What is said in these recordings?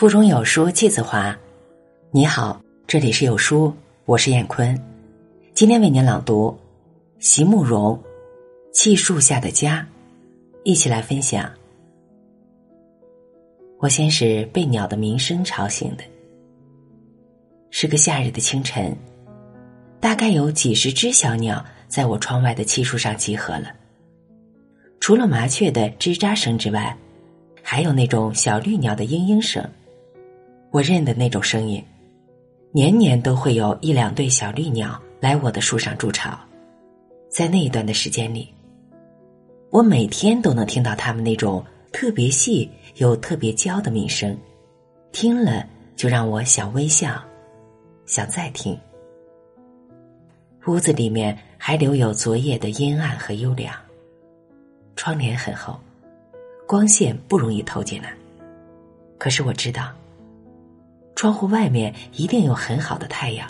腹中有书气自华。你好，这里是有书，我是燕坤。今天为您朗读席慕容《气树下的家》，一起来分享。我先是被鸟的鸣声吵醒的，是个夏日的清晨，大概有几十只小鸟在我窗外的气树上集合了。除了麻雀的吱喳声之外，还有那种小绿鸟的嘤嘤声。我认得那种声音，年年都会有一两对小绿鸟来我的树上筑巢。在那一段的时间里，我每天都能听到它们那种特别细又特别娇的鸣声，听了就让我想微笑，想再听。屋子里面还留有昨夜的阴暗和幽凉。窗帘很厚，光线不容易透进来。可是我知道，窗户外面一定有很好的太阳，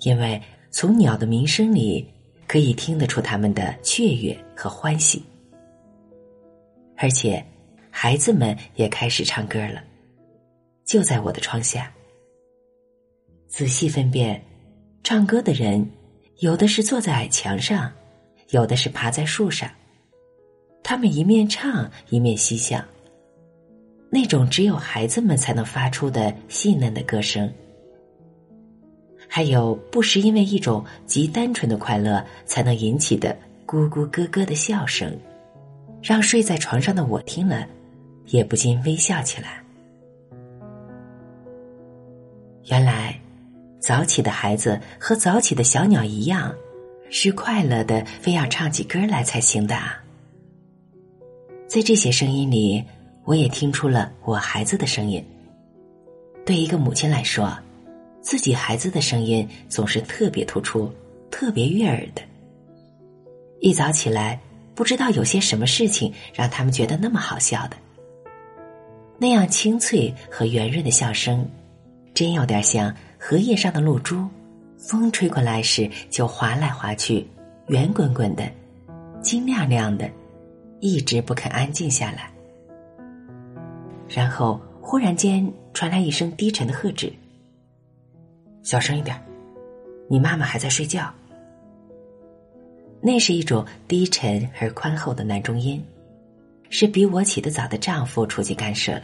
因为从鸟的鸣声里可以听得出它们的雀跃和欢喜。而且，孩子们也开始唱歌了，就在我的窗下。仔细分辨，唱歌的人，有的是坐在矮墙上，有的是爬在树上。他们一面唱一面嬉笑，那种只有孩子们才能发出的细嫩的歌声，还有不时因为一种极单纯的快乐才能引起的咕咕咯咯的笑声，让睡在床上的我听了，也不禁微笑起来。原来，早起的孩子和早起的小鸟一样，是快乐的，非要唱起歌来才行的啊。在这些声音里，我也听出了我孩子的声音。对一个母亲来说，自己孩子的声音总是特别突出、特别悦耳的。一早起来，不知道有些什么事情让他们觉得那么好笑的。那样清脆和圆润的笑声，真有点像荷叶上的露珠，风吹过来时就滑来滑去，圆滚滚的，晶亮亮的。一直不肯安静下来，然后忽然间传来一声低沉的喝止：“小声一点，你妈妈还在睡觉。”那是一种低沉而宽厚的男中音，是比我起得早的丈夫出去干涉了。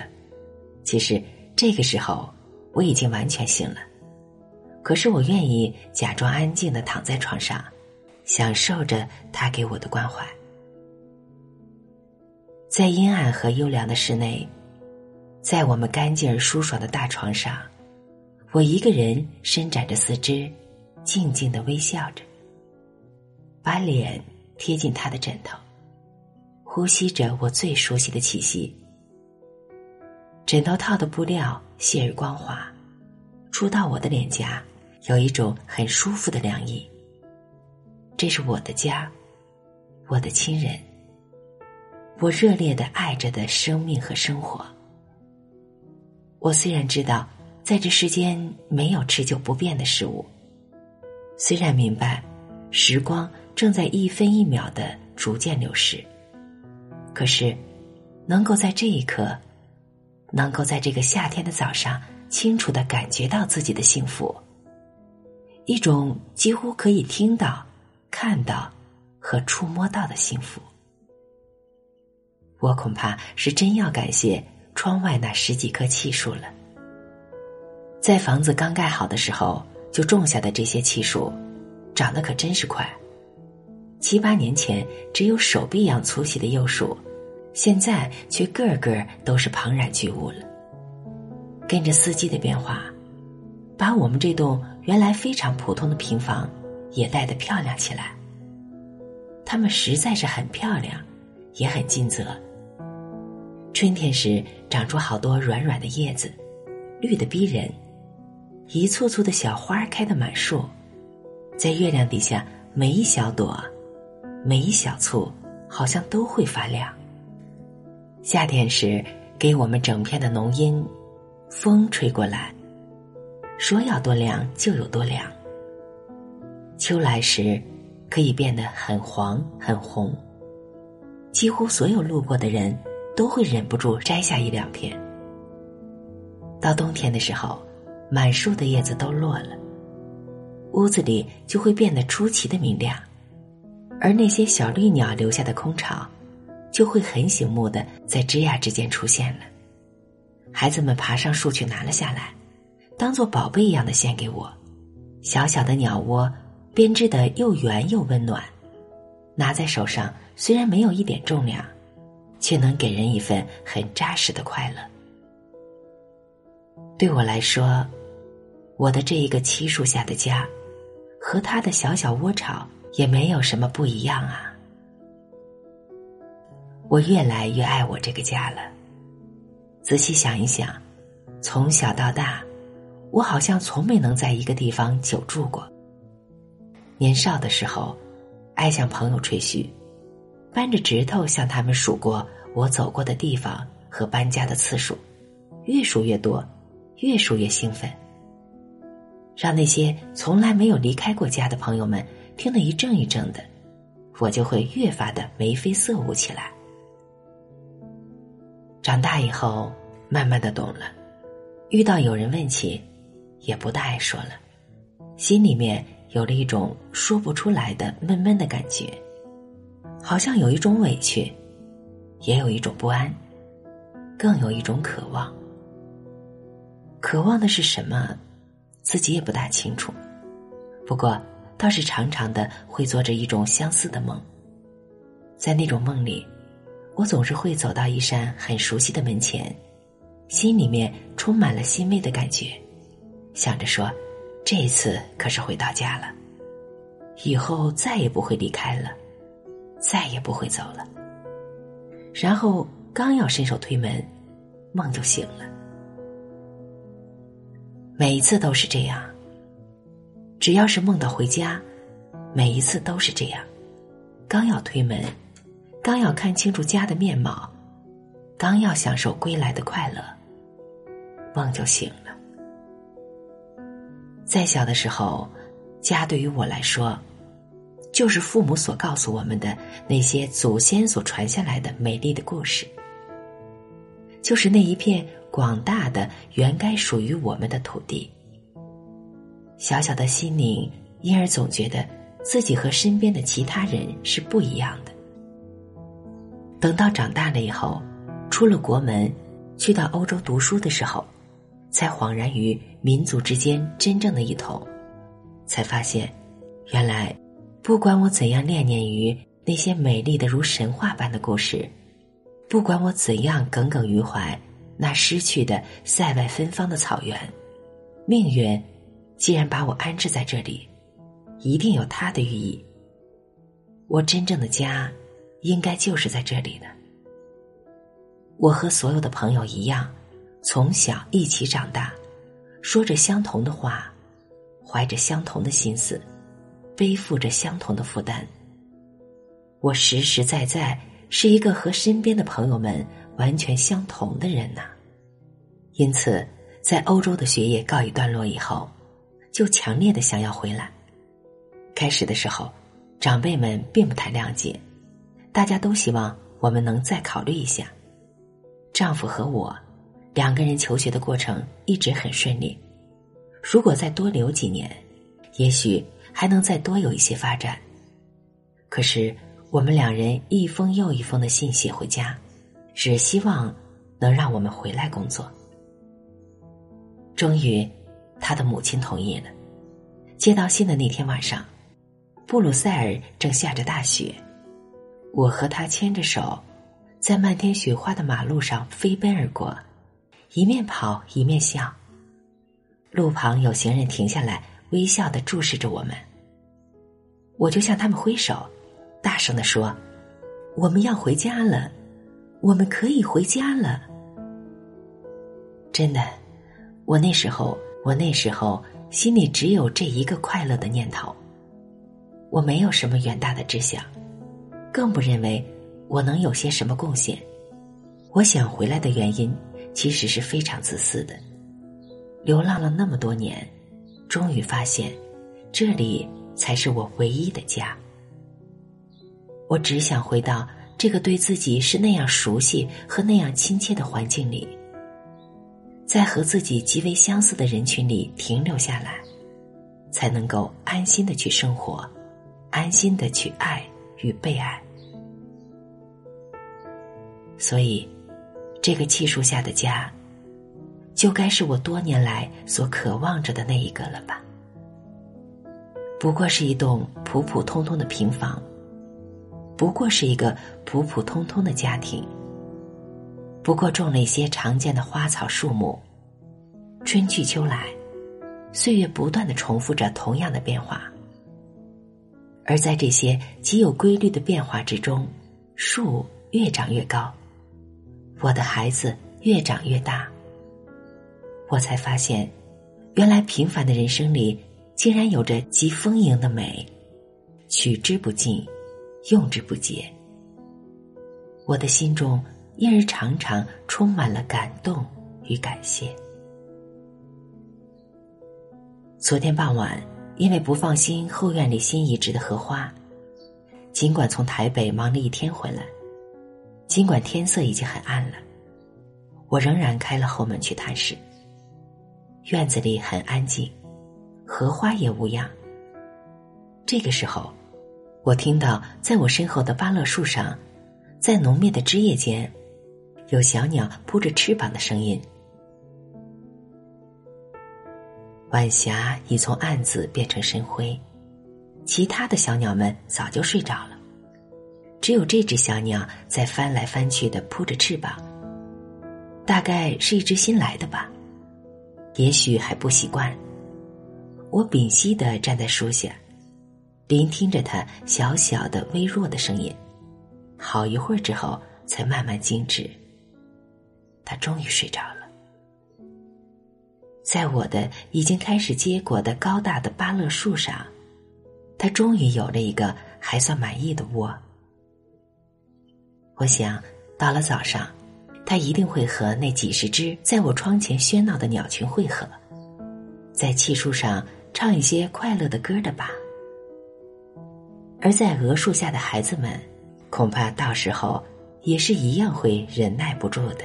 其实这个时候我已经完全醒了，可是我愿意假装安静的躺在床上，享受着他给我的关怀。在阴暗和幽凉的室内，在我们干净而舒爽的大床上，我一个人伸展着四肢，静静的微笑着，把脸贴近他的枕头，呼吸着我最熟悉的气息。枕头套的布料细而光滑，触到我的脸颊，有一种很舒服的凉意。这是我的家，我的亲人。我热烈的爱着的生命和生活。我虽然知道在这世间没有持久不变的事物，虽然明白时光正在一分一秒的逐渐流逝，可是能够在这一刻，能够在这个夏天的早上，清楚的感觉到自己的幸福，一种几乎可以听到、看到和触摸到的幸福。我恐怕是真要感谢窗外那十几棵气树了。在房子刚盖好的时候就种下的这些气树，长得可真是快。七八年前只有手臂一样粗细的幼树，现在却个个都是庞然巨物了。跟着四季的变化，把我们这栋原来非常普通的平房也带得漂亮起来。它们实在是很漂亮，也很尽责。春天时长出好多软软的叶子，绿的逼人；一簇簇的小花开得满树，在月亮底下，每一小朵，每一小簇，好像都会发亮。夏天时给我们整片的浓荫，风吹过来，说要多凉就有多凉。秋来时，可以变得很黄很红，几乎所有路过的人。都会忍不住摘下一两片。到冬天的时候，满树的叶子都落了，屋子里就会变得出奇的明亮，而那些小绿鸟留下的空巢，就会很醒目的在枝桠之间出现了。孩子们爬上树去拿了下来，当做宝贝一样的献给我。小小的鸟窝编织的又圆又温暖，拿在手上虽然没有一点重量，却能给人一份很扎实的快乐。对我来说，我的这一个漆树下的家，和他的小小窝巢也没有什么不一样啊。我越来越爱我这个家了。仔细想一想，从小到大，我好像从没能在一个地方久住过。年少的时候，爱向朋友吹嘘，扳着指头向他们数过我走过的地方和搬家的次数，越数越多。越数越兴奋，让那些从来没有离开过家的朋友们听得一怔一怔的，我就会越发的眉飞色舞起来。长大以后，慢慢的懂了，遇到有人问起，也不大爱说了，心里面有了一种说不出来的闷闷的感觉，好像有一种委屈，也有一种不安，更有一种渴望。渴望的是什么，自己也不大清楚。不过，倒是常常的会做着一种相似的梦。在那种梦里，我总是会走到一扇很熟悉的门前，心里面充满了欣慰的感觉，想着说：“这一次可是回到家了，以后再也不会离开了，再也不会走了。”然后刚要伸手推门，梦就醒了。每一次都是这样。只要是梦到回家，每一次都是这样。刚要推门，刚要看清楚家的面貌，刚要享受归来的快乐，梦就醒了。在小的时候，家对于我来说，就是父母所告诉我们的那些祖先所传下来的美丽的故事，就是那一片。广大的原该属于我们的土地，小小的心灵因而总觉得自己和身边的其他人是不一样的。等到长大了以后，出了国门，去到欧洲读书的时候，才恍然于民族之间真正的一统，才发现，原来，不管我怎样恋念于那些美丽的如神话般的故事，不管我怎样耿耿于怀。那失去的塞外芬芳的草原，命运既然把我安置在这里，一定有它的寓意。我真正的家，应该就是在这里的。我和所有的朋友一样，从小一起长大，说着相同的话，怀着相同的心思，背负着相同的负担。我实实在在是一个和身边的朋友们完全相同的人呐。因此，在欧洲的学业告一段落以后，就强烈的想要回来。开始的时候，长辈们并不太谅解，大家都希望我们能再考虑一下。丈夫和我两个人求学的过程一直很顺利，如果再多留几年，也许还能再多有一些发展。可是，我们两人一封又一封的信写回家，只希望能让我们回来工作。终于，他的母亲同意了。接到信的那天晚上，布鲁塞尔正下着大雪，我和他牵着手，在漫天雪花的马路上飞奔而过，一面跑一面笑。路旁有行人停下来，微笑的注视着我们。我就向他们挥手，大声的说：“我们要回家了，我们可以回家了。”真的。我那时候，我那时候心里只有这一个快乐的念头。我没有什么远大的志向，更不认为我能有些什么贡献。我想回来的原因，其实是非常自私的。流浪了那么多年，终于发现，这里才是我唯一的家。我只想回到这个对自己是那样熟悉和那样亲切的环境里。在和自己极为相似的人群里停留下来，才能够安心的去生活，安心的去爱与被爱。所以，这个气树下的家，就该是我多年来所渴望着的那一个了吧。不过是一栋普普通通的平房，不过是一个普普通通的家庭，不过种了一些常见的花草树木，春去秋来，岁月不断的重复着同样的变化。而在这些极有规律的变化之中，树越长越高，我的孩子越长越大，我才发现，原来平凡的人生里。竟然有着极丰盈的美，取之不尽，用之不竭。我的心中因而常常充满了感动与感谢。昨天傍晚，因为不放心后院里新移植的荷花，尽管从台北忙了一天回来，尽管天色已经很暗了，我仍然开了后门去探视。院子里很安静。荷花也无恙。这个时候，我听到在我身后的芭乐树上，在浓密的枝叶间，有小鸟扑着翅膀的声音。晚霞已从暗紫变成深灰，其他的小鸟们早就睡着了，只有这只小鸟在翻来翻去的扑着翅膀。大概是一只新来的吧，也许还不习惯。我屏息的站在树下，聆听着它小小的、微弱的声音，好一会儿之后，才慢慢静止。他终于睡着了，在我的已经开始结果的高大的芭乐树上，他终于有了一个还算满意的窝。我想，到了早上，它一定会和那几十只在我窗前喧闹的鸟群汇合，在气树上。唱一些快乐的歌的吧，而在鹅树下的孩子们，恐怕到时候也是一样会忍耐不住的。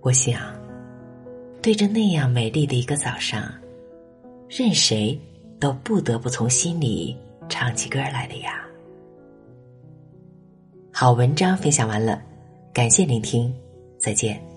我想，对着那样美丽的一个早上，任谁都不得不从心里唱起歌来了呀。好文章分享完了，感谢聆听，再见。